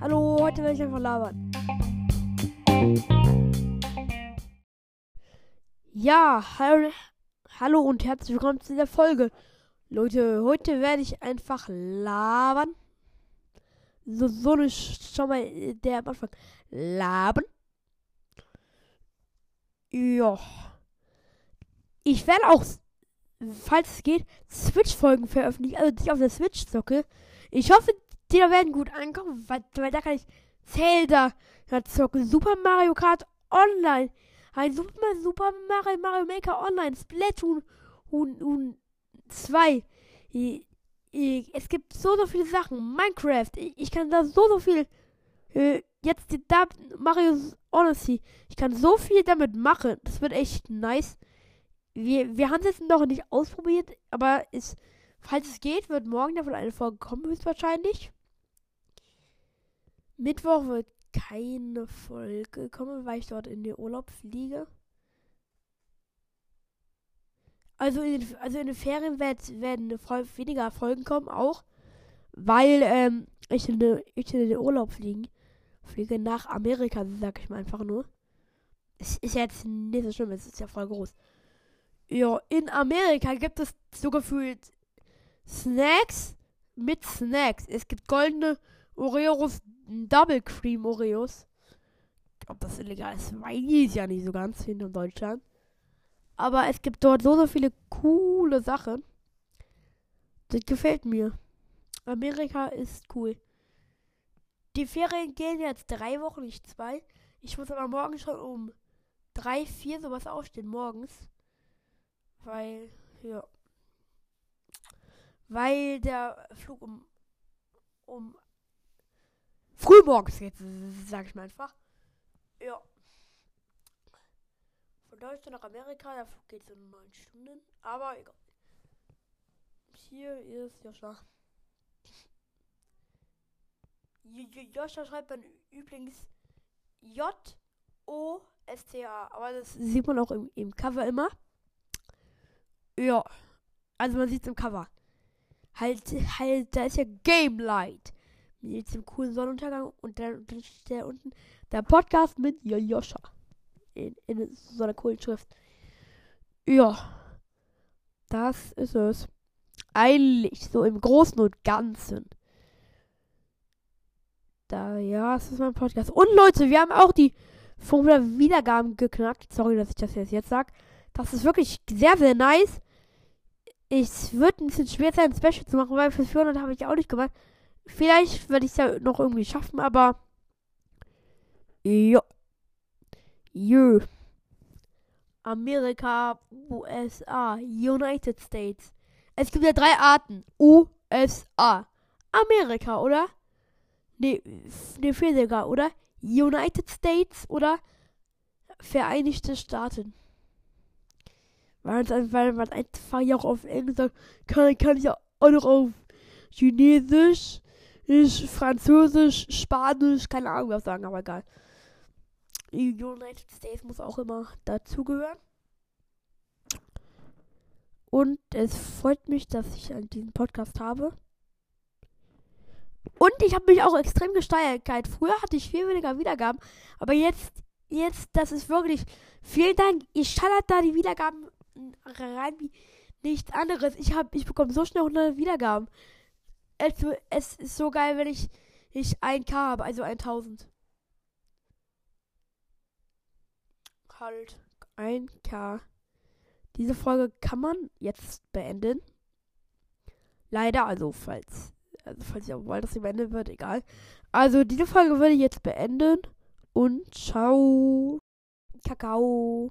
Hallo, heute werde ich einfach labern. Ja, hallo, hallo und herzlich willkommen zu dieser Folge. Leute, heute werde ich einfach labern. So, so eine schon mal äh, der am Anfang. Labern. Ja. Ich werde auch, falls es geht, Switch-Folgen veröffentlichen, also die ich auf der Switch zocke. Ich hoffe, die da werden gut ankommen, weil, weil da kann ich Zelda zocken, Super Mario Kart Online, ein Super, Super Mario, Mario Maker Online, Splatoon und, und 2. Es gibt so, so viele Sachen. Minecraft, ich kann da so, so viel. Äh, jetzt da Mario Odyssey. Ich kann so viel damit machen. Das wird echt nice. Wir, wir haben es jetzt noch nicht ausprobiert, aber es, falls es geht, wird morgen davon eine Folge kommen, höchstwahrscheinlich. Mittwoch wird keine Folge kommen, weil ich dort in den Urlaub fliege. Also in den, also in den Ferien werd, werden weniger Folgen kommen, auch. Weil ähm, ich, in den, ich in den Urlaub fliegen, fliege nach Amerika, sag ich mal einfach nur. Es ist jetzt nicht so schlimm, es ist ja voll groß. Ja, in Amerika gibt es so gefühlt Snacks mit Snacks. Es gibt goldene Oreos, Double Cream Oreos. Ob das illegal ist, weiß ich ja nicht so ganz hinter Deutschland. Aber es gibt dort so, so viele coole Sachen. Das gefällt mir. Amerika ist cool. Die Ferien gehen jetzt drei Wochen, nicht zwei. Ich muss aber morgen schon um drei, vier sowas aufstehen morgens. Weil, ja. Weil der Flug um, um frühmorgens geht, sag ich mal einfach. Ja. Von Deutschland nach Amerika, der Flug geht so neun Stunden, aber egal. Hier ist Joscha. Joscha schreibt dann übrigens J-O-S-T-A. Aber das sieht man auch im, im Cover immer. Ja. Also man sieht es im Cover. Halt, halt, da ist ja Game Light mit dem coolen Sonnenuntergang und dann, steht da unten der Podcast mit Joscha. In, in so einer coolen Schrift. Ja. Das ist es. Eigentlich so im Großen und Ganzen. Da, ja, das ist mein Podcast. Und Leute, wir haben auch die 500 Wiedergaben geknackt. Sorry, dass ich das jetzt sage. Das ist wirklich sehr, sehr nice. Es wird ein bisschen schwer sein, ein Special zu machen, weil für 400 habe ich auch nicht gemacht. Vielleicht werde ich es ja noch irgendwie schaffen, aber. Ja. Jö. Amerika, USA, United States. Es gibt ja drei Arten. USA. Amerika, oder? Ne, ne, viel sogar, oder? United States oder Vereinigte Staaten. Weil man, weil man einfach ja auch auf Englisch sagt, kann, kann ich ja auch noch auf Chinesisch, ich, Französisch, Spanisch, keine Ahnung was sagen, aber egal. United States muss auch immer dazugehören. Und es freut mich, dass ich diesen Podcast habe. Und ich habe mich auch extrem gesteigert. Früher hatte ich viel weniger Wiedergaben, aber jetzt, jetzt, das ist wirklich. Vielen Dank. Ich schallert da die Wiedergaben rein wie nichts anderes. Ich habe, ich bekomme so schnell 100 Wiedergaben es, es ist so geil, wenn ich, ich 1K habe, also 1000. Halt, 1K. Diese Folge kann man jetzt beenden. Leider, also falls, also falls ihr wollt, dass sie beendet wird, egal. Also diese Folge würde ich jetzt beenden und ciao. Kakao.